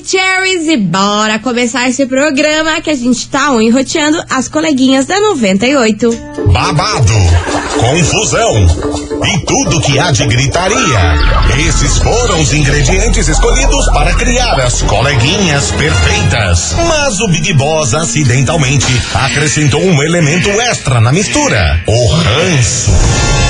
Maravicheries e bora começar esse programa que a gente tá enroteando as coleguinhas da 98. Babado, confusão e tudo que há de gritaria. Esses foram os ingredientes escolhidos para criar as coleguinhas perfeitas. Mas o Big Boss acidentalmente acrescentou um elemento extra na mistura: o ranço.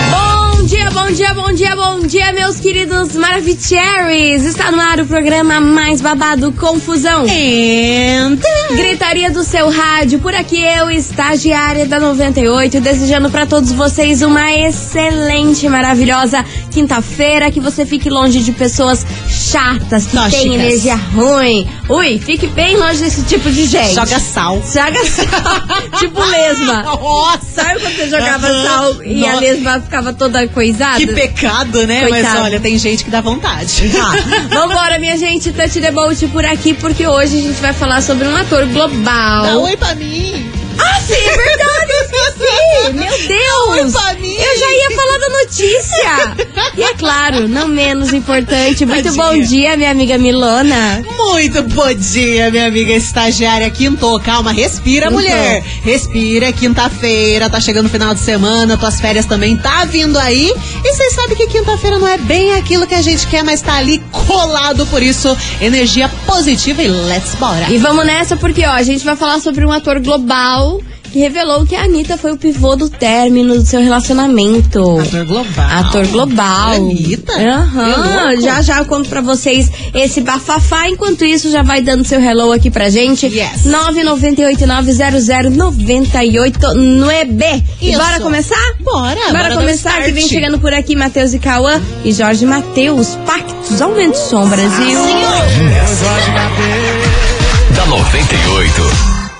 Bom dia, bom dia, bom dia, bom dia, meus queridos Maravicheries! Está no ar o programa mais babado Confusão. Gritaria do seu rádio, por aqui eu, estagiária da 98, desejando para todos vocês uma excelente, maravilhosa quinta-feira, que você fique longe de pessoas chatas, que Tóxicas. têm energia ruim. Ui, fique bem longe desse tipo de gente. Joga sal. Joga sal. tipo lesma. Nossa! Sabe quando você jogava Aham. sal e a Nossa. lesma ficava toda coisada? Que pecado, né? Coitado. Mas olha, tem gente que dá vontade. Tá. Vambora, minha gente, Touch the Boat por aqui, porque hoje a gente vai falar sobre um ator global. Dá oi pra mim. Ah, sim, é verdade, Meu Deus. Eu já ia falar da notícia. E é claro, não menos importante, muito Tadinha. bom dia, minha amiga Milona. Muito bom dia, minha amiga estagiária Quinto. Calma, respira, mulher. Respira, quinta-feira, tá chegando o final de semana, tuas férias também tá vindo aí. E vocês sabem que quinta-feira não é bem aquilo que a gente quer, mas tá ali colado. Por isso, energia positiva e let's bora. E vamos nessa porque, ó, a gente vai falar sobre um ator global que revelou que a Anitta foi o pivô do término do seu relacionamento. Ator global. Ator global. Anitta? Aham. Louco. Já já eu conto pra vocês esse bafafá. Enquanto isso, já vai dando seu hello aqui pra gente. Yes. 998-900-989. E Isso. bora começar? Bora, Bora, bora começar, que vem chegando por aqui Matheus e Cauã e Jorge Matheus. Pactos, aumento de som, Brasil. Da 98.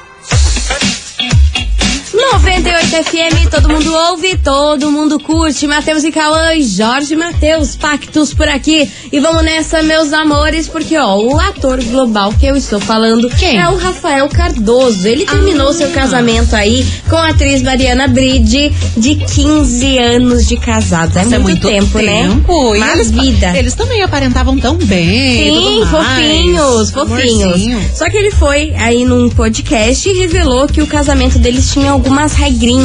98 FM, todo mundo ouve, todo mundo curte. Matheus e Cauã e Jorge Matheus, pactos por aqui. E vamos nessa, meus amores, porque ó, o ator global que eu estou falando Quem? é o Rafael Cardoso. Ele terminou Ah. seu casamento aí com a atriz Mariana Bride, de 15 anos de casado. É, Isso muito, tempo, né? tempo. E Uma eles, vida. Eles também aparentavam tão bem. Sim, fofinhos, fofinhos. Amorzinho. Só que ele foi aí num podcast e revelou que o casamento deles tinha algumas regrinhas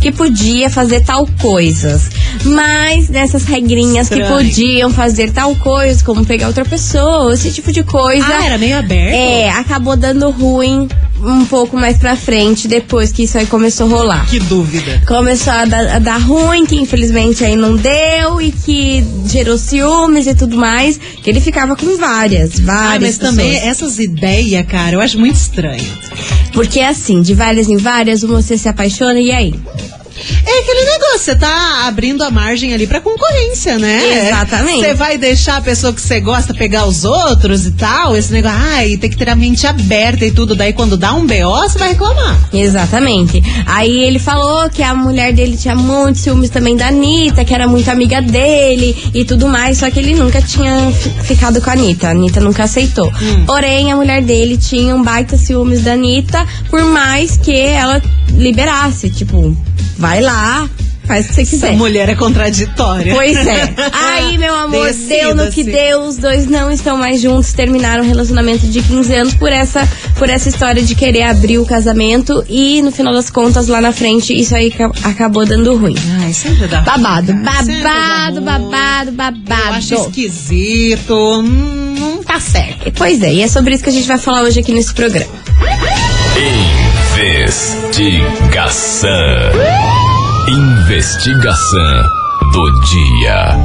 que podia fazer tal coisas. Mas nessas regrinhas que Estranho. podiam fazer tal coisa, como pegar outra pessoa, esse tipo de coisa. Ah, era meio aberto? É, acabou dando ruim um pouco mais pra frente, depois que isso aí começou a rolar Que dúvida. começou a dar, a dar ruim, que infelizmente aí não deu e que gerou ciúmes e tudo mais, que ele ficava com várias, Ah, várias mas também pessoas. essas ideias, cara, eu acho muito estranho. Porque assim, de várias em várias, você se apaixona e aí? É aquele negócio, você tá abrindo a margem ali pra concorrência, né? Exatamente. Você vai deixar a pessoa que você gosta pegar os outros e tal, esse negócio, ai, tem que ter a mente aberta e tudo. Daí quando dá um BO, você vai reclamar. Exatamente. Aí ele falou que a mulher dele tinha muitos ciúmes também da Anitta, que era muito amiga dele e tudo mais, só que ele nunca tinha fi- ficado com a Anitta. A Anitta nunca aceitou. Hum. Porém, a mulher dele tinha um baita ciúmes da Anitta, por mais que ela liberasse. Tipo, vai lá, faz o que você Essa quiser. mulher é contraditória. Pois é. Aí, meu amor, deu no que deu. Os dois não estão mais juntos. Terminaram um relacionamento de 15 anos por essa, por essa história de querer abrir o casamento. E no final das contas, lá na frente, isso aí ca- acabou dando ruim. Ai, sempre dá. Babado, ruim. Sempre dá babado, ruim. babado, Eu acho babado. esquisito. Hum, não tá certo. Pois é, e é sobre isso que a gente vai falar hoje aqui nesse programa. Investigação. Investigação do dia.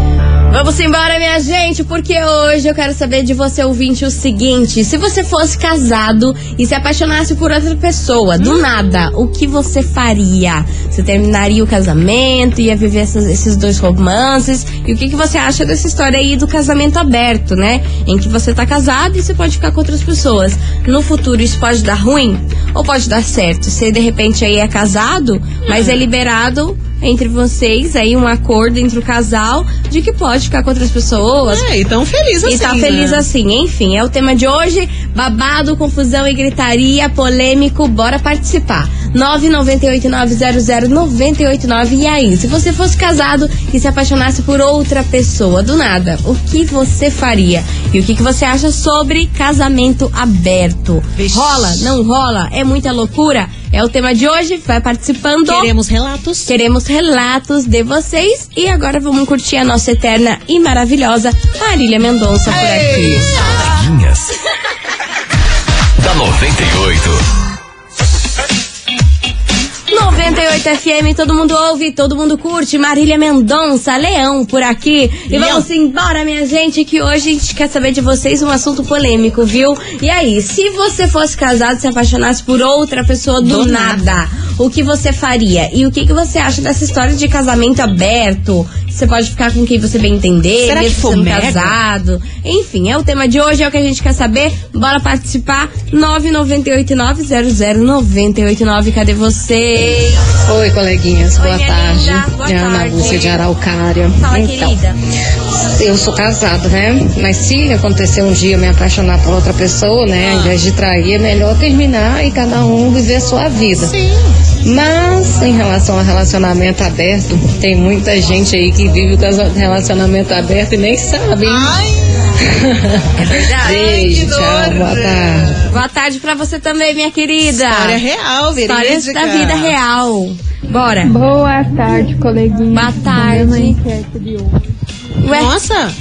Vamos embora, minha gente, porque hoje eu quero saber de você, ouvinte, o seguinte: se você fosse casado e se apaixonasse por outra pessoa, do nada, o que você faria? Você terminaria o casamento, ia viver essas- esses dois romances? E o que, que você acha dessa história aí do casamento aberto, né? Em que você tá casado e você pode ficar com outras pessoas. No futuro, isso pode dar ruim? Ou pode dar certo? Você de repente aí é casado, mas é liberado entre vocês, aí um acordo entre o casal de que pode ficar com outras pessoas. É, e tão feliz assim. E tá feliz né? assim. Enfim, é o tema de hoje. Babado, confusão e gritaria, polêmico. Bora participar. 998900989. E aí, se você fosse casado e se apaixonasse por outra pessoa, do nada, o que você faria? E o que, que você acha sobre casamento aberto? Vixe. Rola? Não rola? É muita loucura? É o tema de hoje. Vai participando. Queremos relatos. Queremos relatos de vocês e agora vamos curtir a nossa eterna e maravilhosa Marília Mendonça por aqui. Coleguinhas. da 98. 98 FM, todo mundo ouve, todo mundo curte. Marília Mendonça, Leão por aqui. E Leão. vamos embora, minha gente, que hoje a gente quer saber de vocês um assunto polêmico, viu? E aí, se você fosse casado e se apaixonasse por outra pessoa do, Do nada, o que você faria? E o que, que você acha dessa história de casamento aberto? Você pode ficar com quem você bem entender, Será que mesmo sendo fomega? casado. Enfim, é o tema de hoje, é o que a gente quer saber. Bora participar. 998900989. Cadê vocês? Oi, coleguinhas, boa tarde. boa é Ana tarde. Lúcia de Araucária. Fala, então, querida. eu sou casada, né? Mas se acontecer um dia eu me apaixonar por outra pessoa, né? Ao invés de trair, é melhor terminar e cada um viver a sua vida. Sim. Mas em relação ao relacionamento aberto, tem muita gente aí que vive o relacionamento aberto e nem sabe. hein? Ai, É verdade. Beijo, tchau, boa tarde. Boa tarde pra você também, minha querida. história real, verídica. Histórias da vida real. Bora. Boa tarde, coleguinha. Boa tarde. Uma enquete de hoje. Ué? Nossa,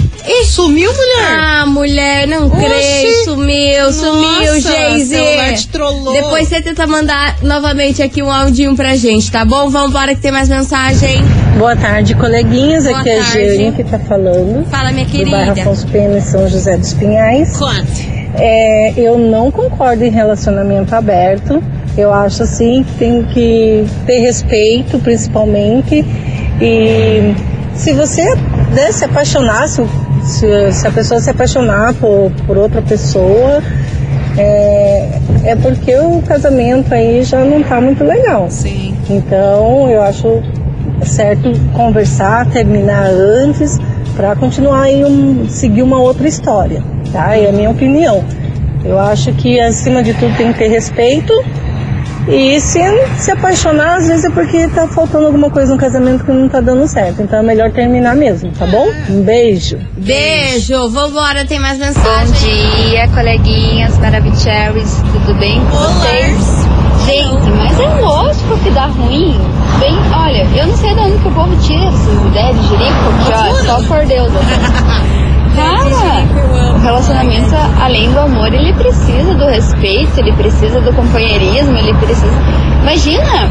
sumiu, mulher. Ah, mulher, não Oxi. creio. Sumiu, sumiu, Geise. trollou. Depois você tenta mandar novamente aqui um áudio pra gente, tá bom? Vambora que tem mais mensagem. Boa tarde, coleguinhas. Boa Aqui é a tarde. Geurinha que tá falando. Fala, minha Do bairro querida. Afonso Pena, São José dos Pinhais. Conte. É, eu não concordo em relacionamento aberto. Eu acho assim que tem que ter respeito, principalmente. E se você né, se apaixonar, se, se- a pessoa se apaixonar por, por outra pessoa, é, é porque o casamento aí já não tá muito legal. Sim. Então, eu acho certo conversar, terminar antes, para continuar aí um, seguir uma outra história, tá? É a minha opinião. Eu acho que acima de tudo tem que ter respeito. E se se apaixonar, às vezes é porque tá faltando alguma coisa no casamento que não tá dando certo. Então é melhor terminar mesmo, tá bom? Um beijo. Beijo. Vambora, tem mais Bom mensagem. dia, coleguinhas Maravicheries, tudo bem com vocês? Gente, mas é lógico que dá ruim. Bem, olha, eu não sei de onde que o povo tira essas ideias de jirico, que ó, só por Deus. assim. Cara, relacionamento, além do amor, ele precisa do respeito, ele precisa do companheirismo, ele precisa. Imagina!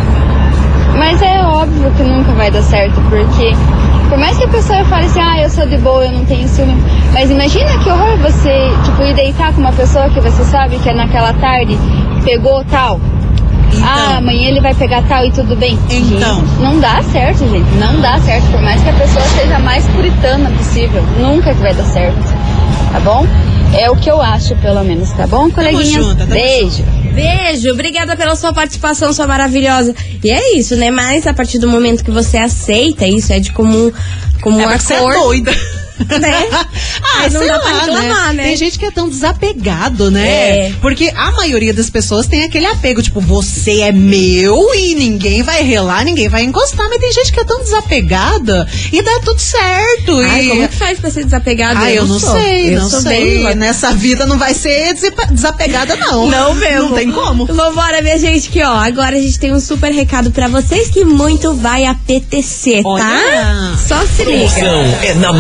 Mas é óbvio que nunca vai dar certo, porque por mais que a pessoa fale assim, ah, eu sou de boa, eu não tenho ciúme. Mas imagina que horror você, tipo, ir deitar com uma pessoa que você sabe que é naquela tarde pegou tal. Ah, amanhã ele vai pegar tal e tudo bem. Então. Gente, não dá certo, gente. Não dá certo. Por mais que a pessoa seja a mais puritana possível. Nunca que vai dar certo. Tá bom? É o que eu acho, pelo menos, tá bom, coleguinhas? junta, tamo Beijo. Beijo, obrigada pela sua participação, sua maravilhosa. E é isso, né? Mas a partir do momento que você aceita, isso é de comum, comum É porque você é acordo. doida. Né? Ah, Aí não sei dá lá, pra reclamar, né? Tem gente que é tão desapegado, né? É. Porque a maioria das pessoas tem aquele apego, tipo, você é meu e ninguém vai relar, ninguém vai encostar. Mas tem gente que é tão desapegada e dá tudo certo. Ai, e... como que faz pra ser desapegado? Ah, eu não sou. sei, Eu não sou sei. bem- Nessa vida não vai ser desapegada, não. Não mesmo. Não tem como. Vambora, minha gente, que ó, agora a gente tem um super recado pra vocês que muito vai apetecer, tá? Olha. Só se liga. Promoção é na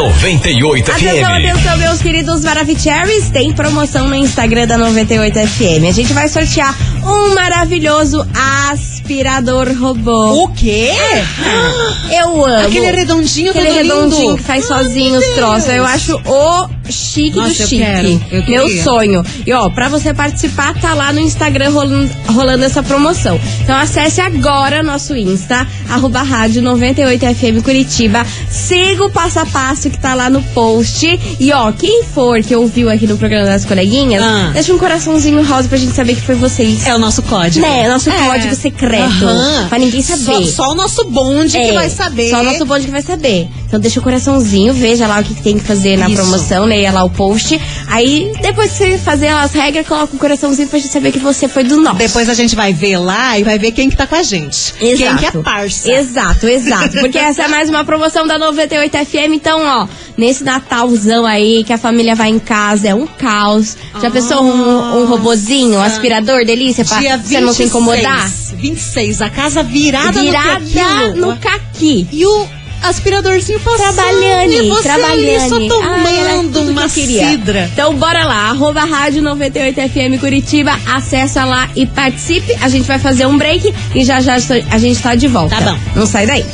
98 Atenção, FM. atenção, meus queridos Maravicheries. Tem promoção no Instagram da 98 FM. A gente vai sortear um maravilhoso aspirador robô. O quê? Eu amo. Aquele redondinho Aquele redondinho lindo. que faz sozinho os troços. Eu acho o chique Nossa, do eu chique. quero, eu Meu queria. sonho. E ó, pra você participar, tá lá no Instagram rolando, rolando essa promoção. Então acesse agora nosso Insta, arroba rádio 98FM Curitiba. Siga o passo a passo que tá lá no post. E ó, quem for que ouviu aqui no programa das coleguinhas, Ah. deixa um coraçãozinho rosa pra gente saber que foi vocês. É É o nosso código. Né, nosso É. código secreto. Aham. Pra ninguém saber. Só, só o nosso bonde É, que vai saber. Só o nosso bonde que vai saber. Então deixa o coraçãozinho, veja lá o que, que tem que fazer na Isso. promoção, leia lá o post. Aí, depois que você fazer as regras, coloca o coraçãozinho pra gente saber que você foi do nosso. Depois a gente vai ver lá e vai ver quem que tá com a gente. Quem que é parça. Exato, exato. Porque essa é mais uma promoção da 98 FM. Então, ó, nesse Natalzão aí, que a família vai em casa, é um caos. Já pensou um, um robozinho, um aspirador, delícia, pra Dia você não se 26, incomodar? 26, a casa virada, Virada no tequilo. no caqui. E o aspiradorzinho passando. Trabalhando, e você trabalhando. só tomando Ai, que uma queria. cidra. Então bora lá, arroba rádio 98FM Curitiba, acessa lá e participe. A gente vai fazer um break e já já a gente tá de volta. Tá bom. Não sai daí.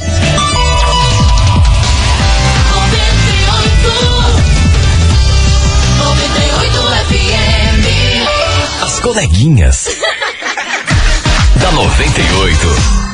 As coleguinhas. da 98.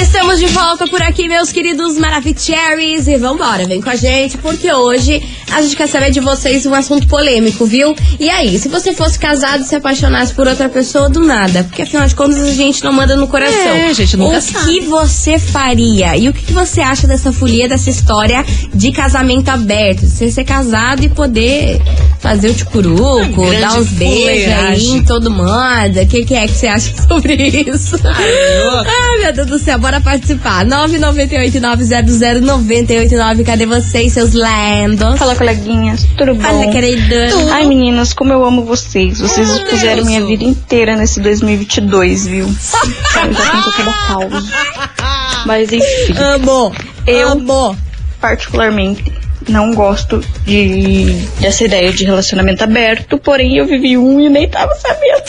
Estamos de volta por aqui, meus queridos Maravicheries. E vambora, vem com a gente, porque hoje a gente quer saber de vocês um assunto polêmico, viu? E aí, se você fosse casado e se apaixonasse por outra pessoa do nada? Porque afinal de contas a gente não manda no coração. É, a gente nunca O sabe. que você faria? E o que, que você acha dessa folia, dessa história de casamento aberto? Você ser casado e poder fazer o ticuruco, grande dar uns beijos aí em todo mundo. O que, que é que você acha sobre isso? Ai, meu Deus do céu, bora participar. 998-900-989. Cadê vocês, seus lendos? Fala, coleguinhas, tudo bom? Fala, querida. Ai, meninas, como eu amo vocês. Vocês Oh, fizeram Deus. minha vida inteira nesse 2022, viu? Cara, já tenho toda pausa. Mas enfim, Amo. Eu- Amo. particularmente não gosto de dessa ideia de relacionamento aberto, porém eu vivi um e nem tava sabendo.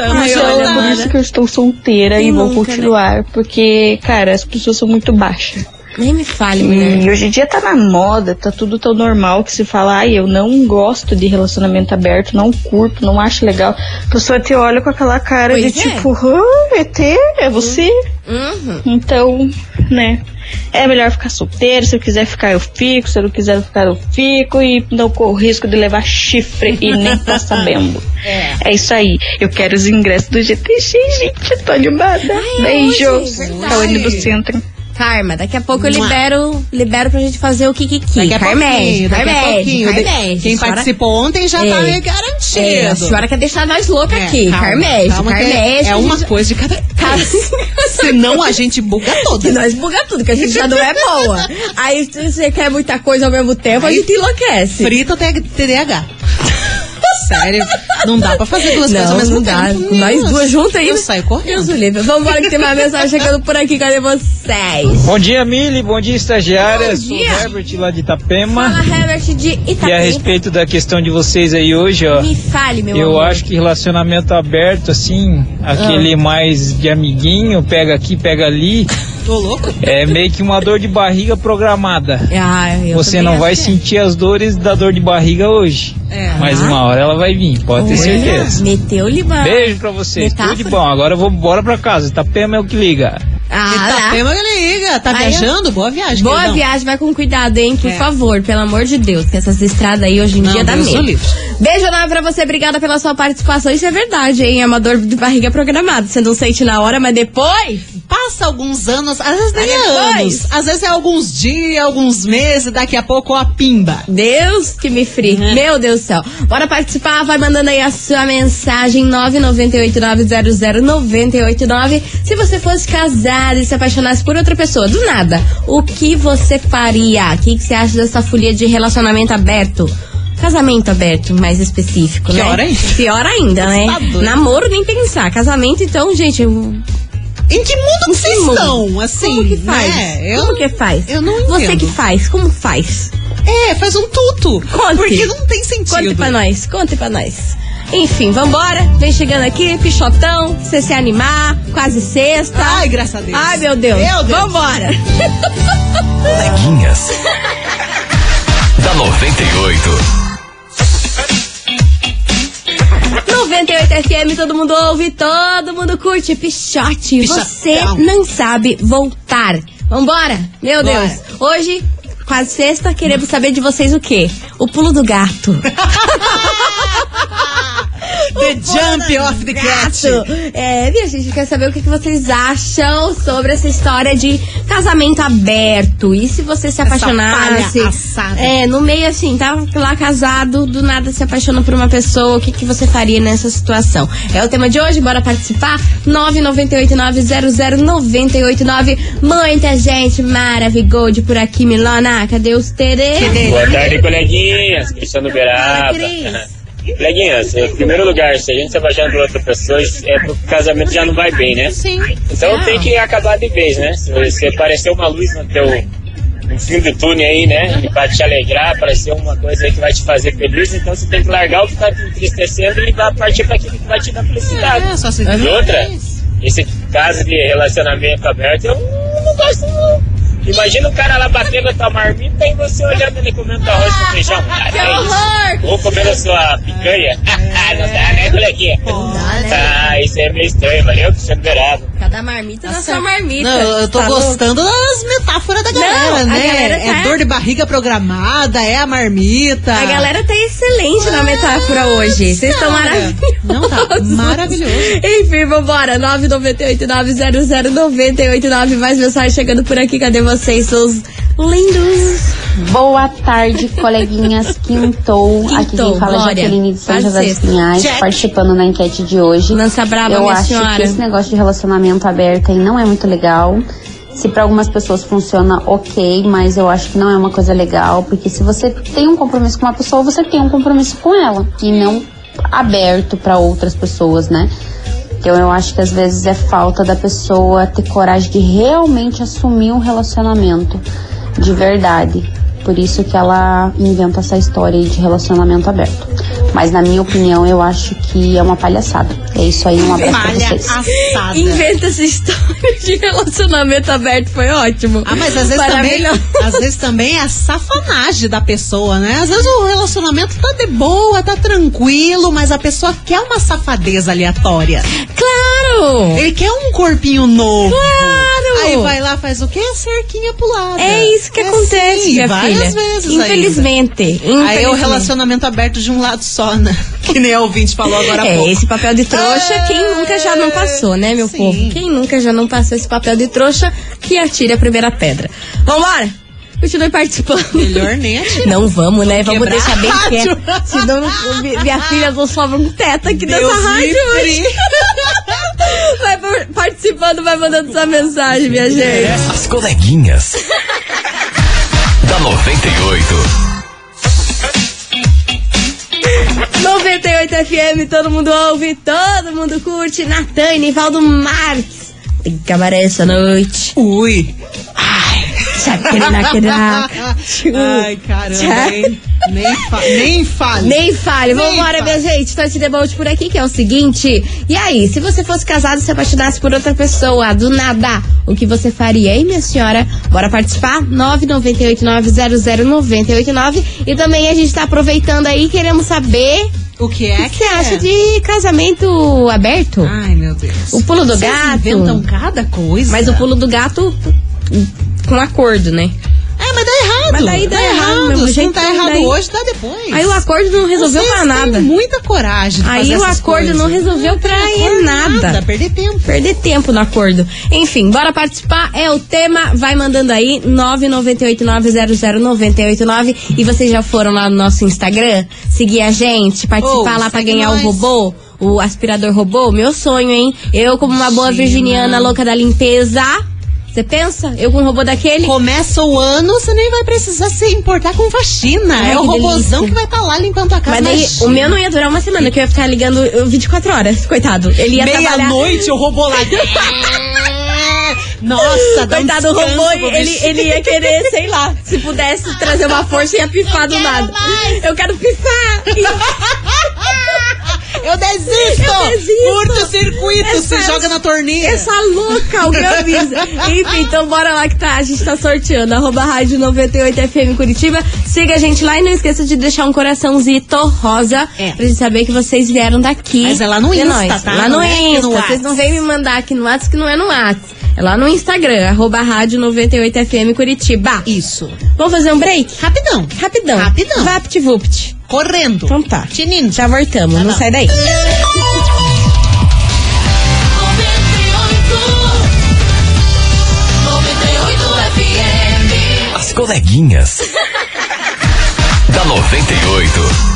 Ai, Então olha, é por isso que eu estou solteira Quem e vou nunca, né? continuar, porque, cara, as pessoas são muito baixas. Nem me fale, mulher. E hoje em dia tá na moda, tá tudo tão normal que se fala, ai, eu não gosto de relacionamento aberto, não curto, não acho legal. A pessoa te olha com aquela cara Pois de é. tipo, ah, ET, é você? Uhum. Então, né? É melhor ficar solteiro, se eu quiser ficar eu fico, se eu não quiser ficar eu fico e não corro risco de levar chifre e nem tá sabendo. É. isso aí. Eu quero os ingressos do GTX, gente. Tô animada. Beijo. hoje, verdade. Saúde do centro. Karma, daqui a pouco eu libero, libero pra gente fazer o Kikiki. Daqui a Carmédio, pouquinho, daqui a Carmédio, pouquinho. De- Carmédio. Quem Senhora- participou ontem já É. tá É, a garantido. senhora quer deixar nós loucas É, aqui. calma, que Carmédio. É uma coisa de cada vez. Senão a gente buga Que toda. nós buga tudo, que a gente já não é boa. Aí se você quer muita coisa ao mesmo tempo, a Aí- gente enlouquece. Frita o TDAH. Sério, não dá pra fazer duas coisas ao Não, mesmo não dá. tempo. Nós duas juntas aí. Eu saio correndo. Deus livre. Vambora que tem uma mensagem chegando por aqui. Cadê vocês? Bom dia, Mili. Bom dia, estagiárias. Bom Sou dia. Herbert lá de Itapema. Fala, Herbert de E a Itapema. respeito da questão de vocês aí hoje, ó. Me fale, meu Eu amor. acho que relacionamento aberto, assim, aquele Ah. mais de amiguinho, pega aqui, pega ali, Tô louco? é meio que uma dor de barriga programada. Ah, eu Você não vai é. sentir as dores da dor de barriga hoje. É. Mas uma hora ela vai vir, pode ter Olha, certeza. Meteu o limão. Beijo pra vocês, Metáfora. tudo de bom. Agora eu vou embora pra casa. Itapema é o que liga. Ah, lá. Itapema ele liga. Tá Aí, viajando? Boa viagem. Boa queridão. viagem, vai com cuidado, hein? Por É. favor, pelo amor de Deus, que essas estradas aí hoje em Não, dia dá Deus medo. Beijo enorme pra você, obrigada pela sua participação. Isso é verdade, hein? É uma dor de barriga programada. Você não sente na hora, mas depois. Passa alguns anos, às vezes nem é anos. Às vezes é alguns dias, alguns meses, daqui a pouco a pimba. Deus que me frie. Uhum. Meu Deus do céu. Bora participar, vai mandando aí a sua mensagem 998900989. Se você fosse casado se apaixonasse por outra pessoa, do nada, o que você faria? O que, que você acha dessa folia de relacionamento aberto? Casamento aberto, mais específico, né? Pior ainda. Pior ainda, né? Namoro nem pensar. Casamento, então, gente, eu- Em que mundo que vocês estão? Assim, como que faz? né? Eu, Como que faz? eu não Você entendo. que faz, como faz? É, faz um tuto. Conte. Porque não tem sentido. Conte pra nós, conte pra nós. Enfim, vambora. Vem chegando aqui, pichotão, você se animar, quase sexta. Ai, graças a Deus. Ai, meu Deus. Meu Deus. Vambora. Coleguinhas. da 98. 98 FM, todo mundo ouve, todo mundo curte. Pichote, Pichotão. você não sabe voltar. Vambora. Meu Bora. Deus. Hoje, quase sexta, queremos saber de vocês o quê? O pulo do gato. The jump off the cat. É, minha gente quer saber o que, que vocês acham sobre essa história de casamento aberto. E se você se apaixonasse. É, no meio assim, tá lá casado, do nada se apaixona por uma pessoa, o que, que você faria nessa situação? É o tema de hoje, bora participar? 998900989. Muita gente maravilhosa por aqui, Milona. Cadê os tere? Boa tarde, coleguinhas. Cristiano Beraba. Cris. Coleguinhas, em primeiro lugar, se a gente se apaixona por outra pessoa, é porque o casamento já não vai bem, né? Sim. Então tem que acabar de vez, né? Se você aparecer uma luz no teu no fim do túnel aí, né? E vai te alegrar, aparecer uma coisa aí que vai te fazer feliz, então você tem que largar o que tá te entristecendo e vai partir para aquilo que vai te dar felicidade. É, só se E outra, esse caso de relacionamento aberto, eu não gosto. Imagina o cara lá batendo a tua marmita e você olhando ele comendo arroz com feijão. Ah, Que é horror! Ou comendo a sua picanha. não dá, né, coleguinha? Ah, isso é meio estranho, valeu, Cristiano Beraba. Cada marmita na sua marmita. Não, eu tô Tá louco? gostando das metáforas da galera, Não, né? galera tá- É dor de barriga programada, é a marmita. A galera tá excelente na metáfora hoje. Vocês estão maravilhosos. Não tá maravilhoso. Enfim, vambora. 998-900-989. Mais mensagem chegando por aqui. Cadê vocês, seus lindos? Boa tarde, coleguinhas. Quintou. Aqui Quintou, quem fala é Glória. Jaqueline de São José dos. Pinhais, participando na enquete de hoje. Lança braba, Eu acho senhora. que esse negócio de relacionamento aberto aí não é muito legal. Se para algumas pessoas funciona, ok, mas eu acho que não é uma coisa legal, porque se você tem um compromisso com uma pessoa, você tem um compromisso com ela e não aberto para outras pessoas, né? Então eu acho que às vezes é falta da pessoa ter coragem de realmente assumir um relacionamento de verdade. Por isso que ela inventa essa história aí de relacionamento aberto. Mas na minha opinião, eu acho que é uma palhaçada. É isso aí, um abraço pra Palha vocês. assada. Inventa essa história de relacionamento aberto. Foi ótimo. Ah, mas às vezes também, às vezes também é a safanagem da pessoa, né? Às vezes o relacionamento tá de boa, tá tranquilo, mas a pessoa quer uma safadeza aleatória. Claro! Ele quer um corpinho novo. Claro! Aí vai lá, faz o quê? Cerquinha pro lado. É isso que acontece, assim, minha várias filha. vezes Infelizmente. Aí é o infelizmente. relacionamento aberto de um lado só, né? Que nem a ouvinte falou agora há É, pouco. esse papel de trouxa, É, quem nunca já não passou, né, meu sim. povo? Quem nunca já não passou esse papel de trouxa, que atire a primeira pedra. Vambora! Continue participando. Melhor nem atirar. Não vamos, né? Vamos deixar bem quieto. Senão não- mi- minha filha não sobra um teto aqui Deus nessa rádio hoje. Vai participando, vai mandando sua mensagem, minha gente. As coleguinhas. da 98. 98 FM, todo mundo ouve, todo mundo curte. Natan e Nivaldo Marques. Tem cabaré essa noite. Ui. Ai, caramba, hein? Nem, fa nem fale. Nem fale. Nem Vambora, fale. minha gente. Touch the boat por aqui, que é o seguinte. E aí, se você fosse casado e se apaixonasse por outra pessoa, do nada, o que você faria, hein, minha senhora? Bora participar? 998900989. E também a gente tá aproveitando aí, queremos saber O que é o que você acha de casamento aberto. Ai, meu Deus. O pulo do Vocês gato. inventam cada coisa. Mas o pulo do gato com acordo, né? É, mas dá errado. Mas daí dá errado, meu Se não tá errado daí- hoje, dá depois. Aí o acordo não resolveu Vocês pra têm nada. muita coragem de Aí o acordo coisas. não resolveu pra tem ir acordo, nada. Perder tempo. Perder tempo no acordo. Enfim, bora participar. É o tema. Vai mandando aí 998900989 e vocês já foram lá no nosso Instagram seguir a gente, participar Ô, lá pra ganhar o nós. robô, o aspirador robô. Meu sonho, hein? Eu como uma boa Imagina. virginiana louca da limpeza. Você pensa? Eu com um robô daquele? Começa o ano, você nem vai precisar se importar com faxina. Ai, é o robôzão delícia. que vai estar lá limpando a casa. Mas daí o meu não ia durar uma semana, que eu ia ficar ligando uh, 24 horas, coitado. Ele ia trabalhar. Meia-noite, o robô lá. Nossa, dá um Coitado do robô, ele, ele ia querer, sei lá, se pudesse trazer uma força, ia pifar do nada. Eu quero pifar! Eu desisto! Eu desisto. Curto-circuito, Essa- se joga na torneira. Essa louca, alguém avisa. Enfim, então bora lá que tá, a gente tá sorteando. Arroba Rádio 98FM Curitiba. Siga a gente lá e não esqueça de deixar um coraçãozito rosa É. pra gente saber que vocês vieram daqui. Mas é lá no Insta, nós. tá? Lá Não no é Insta. Vocês não vêm me mandar aqui no WhatsApp que não é no WhatsApp. É lá no Instagram, arroba rádio 98FM Curitiba. Isso. Vamos fazer um break? Rapidão. Rapidão. Rapidão. Vapt-vupt. Correndo. Então tá. Tinindo. Já voltamos, não sai daí. As coleguinhas. da 98.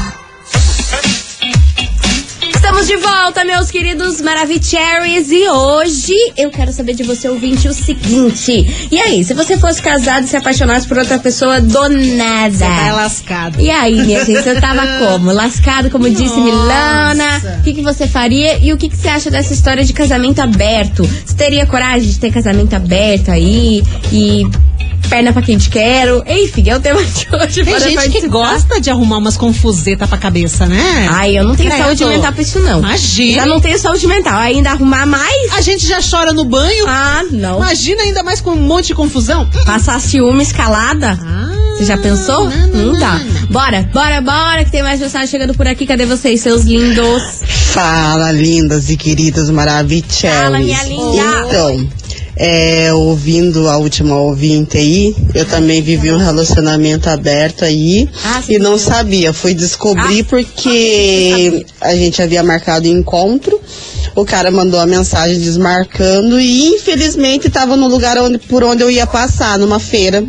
Estamos de volta, meus queridos Maravicheries. E hoje eu quero saber de você, ouvinte, o seguinte. E aí, se você fosse casado e se apaixonasse por outra pessoa do nada? Você tá lascado. E aí, minha gente, você tava como? Lascado, como disse Nossa. Milana? O que, que você faria? E o que, que você acha dessa história de casamento aberto? Você teria coragem de ter casamento aberto aí? E perna pra quem te quero? Enfim, é o tema de hoje. Tem gente que gosta de arrumar umas confusetas pra cabeça, né? Ai, eu não tenho Credo. saúde mental pra isso, não. Imagina. Já não tenho saúde mental. Ainda arrumar mais? A gente já chora no banho. Ah, não. Imagina ainda mais com um monte de confusão. Passar ciúme escalada? Você já pensou? Não, dá. Bora, bora, bora, que tem mais mensagem chegando por aqui. Cadê vocês, seus lindos? Fala, lindas e queridas maravilhosas. Fala, minha linda. Então, é, ouvindo a última ouvinte aí, eu também vivi um relacionamento aberto aí Ah, e não sabia. Fui descobrir porque a gente havia marcado encontro. O cara mandou a mensagem desmarcando e infelizmente estava no lugar onde, por onde eu ia passar, numa feira.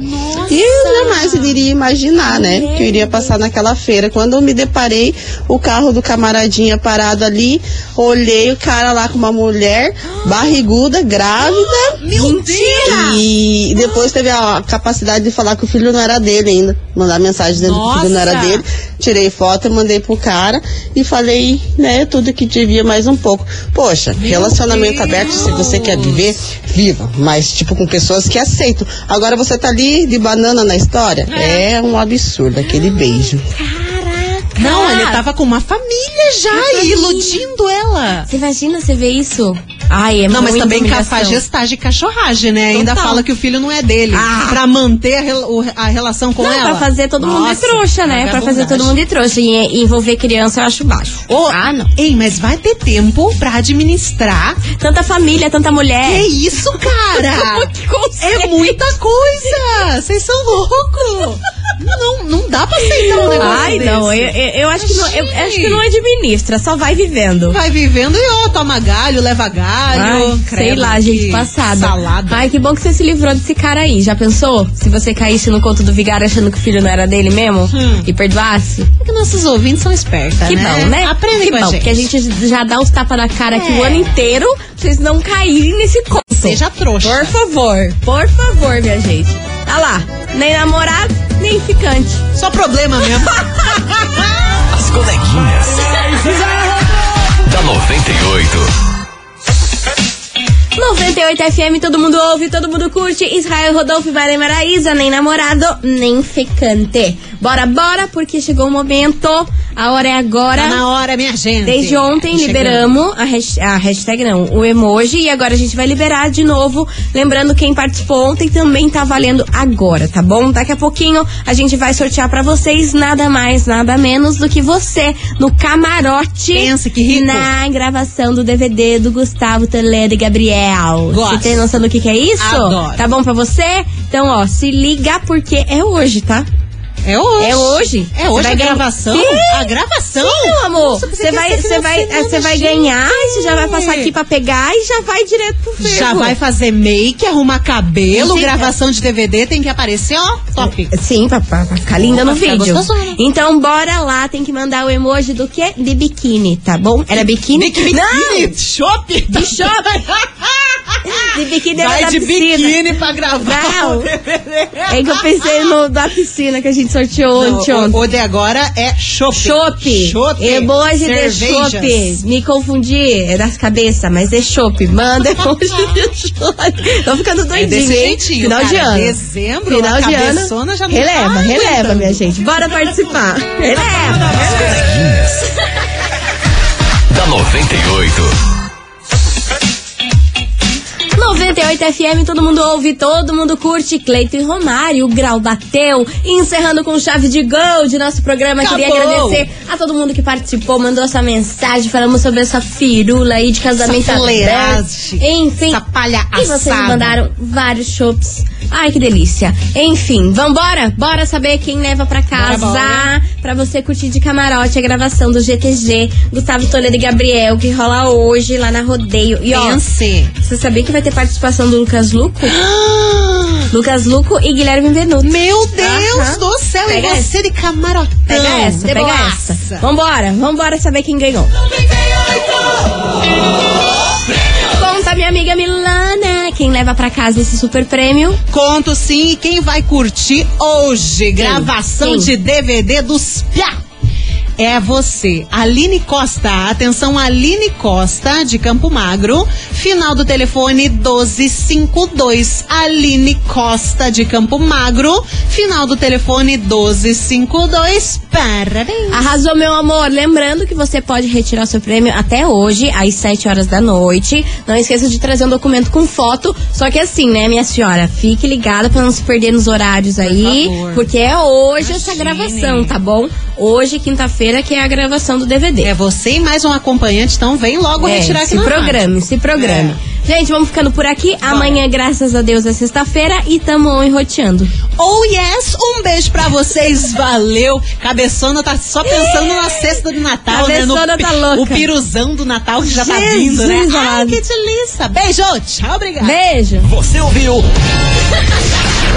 E eu jamais iria imaginar, né? Que eu iria passar naquela feira. Quando eu me deparei, o carro do camaradinha parado ali, olhei o cara lá com uma mulher barriguda, grávida. Mentira! E depois teve a capacidade de falar que o filho não era dele ainda. Mandar mensagem dizendo que o filho não era Nossa! dele. Tirei foto, mandei pro cara e falei, né, tudo que devia mais um pouco. Poxa, relacionamento aberto, se você quer viver, viva. Mas, tipo, com pessoas que aceitam. Agora você tá ali de banana na história? É, um absurdo aquele beijo. Não, ele tava com uma família já, iludindo ela. Você imagina você ver isso? Ai, é Não, mas também cafajestagem e cachorragem, né? Ainda Total. fala que o filho não é dele. Ah. Pra manter a, rel- a relação com Não, ela. pra fazer todo mundo de Nossa, trouxa, né? Pra fazer todo mundo de trouxa. E, envolver criança eu acho baixo. Ô, ah, não. Ei, mas vai ter tempo pra administrar. Tanta família, tanta mulher. Que isso, cara? Que é muita coisa. Vocês são loucos. Não, não dá pra aceitar um negócio Ai, desse. não, eu, eu, eu acho que não, eu acho que não administra, só vai vivendo. Vai vivendo e ó, toma galho, leva galho. Ai, sei credo, lá, que gente, passada. Salada. Ai, que bom que você se livrou desse cara aí. Já pensou? Se você caísse no conto do vigário achando que o filho não era dele mesmo? Hum. E perdoasse? É que nossos ouvintes são espertas, Que né? bom, né? Aprendem que com bom, a gente. que a gente já dá os tapas na cara aqui É. o ano inteiro pra vocês não caírem nesse conto. Seja trouxa. Por favor, por favor, minha gente. Tá lá, nem namorado, nem ficante. Só problema mesmo. As coleguinhas. da 98. Hey. 98 FM, todo mundo ouve, todo mundo curte. Israel Rodolfo, Maria Maraísa, nem namorado, nem ficante. Bora, bora, porque chegou o momento. A hora é agora. Tá na hora, minha gente. Desde ontem Chegando. liberamos a, hash- a hashtag, não, o emoji. E agora a gente vai liberar de novo. Lembrando, quem participou ontem também tá valendo agora, tá bom? Daqui a pouquinho a gente vai sortear pra vocês nada mais, nada menos do que você no camarote. Pensa que rico. Na gravação do DVD do Gustavo Toledo e Gabriel. Gosto. Você tem noção do que, que é isso? Adoro. Tá bom pra você? Então, ó, se liga porque é hoje, tá? É hoje. É hoje. É hoje a gravação? Sim. A gravação? Sim, meu amor. Você vai, você vai, você vai ganhar você já vai passar aqui pra pegar e já vai direto pro fervo. Já vai fazer make, arrumar cabelo, Sim. gravação de DVD, tem que aparecer, ó, top. Sim, pra, pra- ficar linda no ficar vídeo. gostosona. Então, bora lá. Tem que mandar o emoji do quê? De biquíni, tá bom? Era biquíni? Não! Shopping. De shopping! De biquíni Vai de piscina. biquíni pra gravar. Não. É que eu pensei no da piscina que a gente sorteou Não, ontem. o, o de agora é. Chopp. Chopp. Emoji de Cervejas. chopp. Me confundi, é das cabeças, mas é chopp. Manda emoji de chopp. Tô ficando É desse hein? jeitinho, Final de cara. ano. Dezembro, Final a de ano. já não releva, tá releva, aguentando. minha gente. Bora participar. Releva. Coleguinhas. da 98. 98 98 FM, todo mundo ouve, todo mundo curte. Cleito e Romário, o grau bateu. Encerrando com chave de gol de nosso programa. Queria Acabou. agradecer a todo mundo que participou, mandou essa mensagem, falamos sobre essa firula aí de casamento aberto. Enfim. essa palhaçada. E vocês mandaram vários chopps. Ai, que delícia. Enfim, vambora? Bora saber quem leva pra casa. Bora, bora. Pra você curtir de camarote a gravação do GTG, Gustavo Toledo e Gabriel, que rola hoje lá na Rodeio. E ó, Pense. você sabia que vai ter participação do Lucas Luco? Lucas Luco e Guilherme Venuto. Meu Deus Aham. do céu, Pega e você de camarotão. Pega essa, de pega boaça. essa. Vambora, vambora saber quem ganhou. Conta, minha amiga Milana, quem leva pra casa esse super prêmio? Conto sim, e quem vai curtir hoje? Gravação Quem? de DVD dos Piá. É você, Aline Costa. Atenção, Aline Costa, de Campo Magro. Final do telefone 1252. Aline Costa, de Campo Magro. Final do telefone 1252. Parabéns. Arrasou, meu amor. Lembrando que você pode retirar seu prêmio até hoje, às 7 horas da noite. Não esqueça de trazer um documento com foto. Só que assim, né, minha senhora? Fique ligada pra não se perder nos horários aí. favor. porque é hoje essa Imagine. gravação, tá bom? Hoje, quinta-feira, que é a gravação do DVD. É você e mais um acompanhante, então vem logo É, retirar aqui se programe, rádio. se programe. Gente, vamos ficando por aqui. Amanhã, graças a Deus, é sexta-feira e tamo enroteando. Oh yes, um beijo pra vocês, valeu. Cabeçona tá só pensando na cesta de Natal, né? No Cabeçona tá louca. O piruzão do Natal que já tá Jesus vindo, né? Ai, que delícia. Beijo, tchau, obrigada. Beijo. Você ouviu?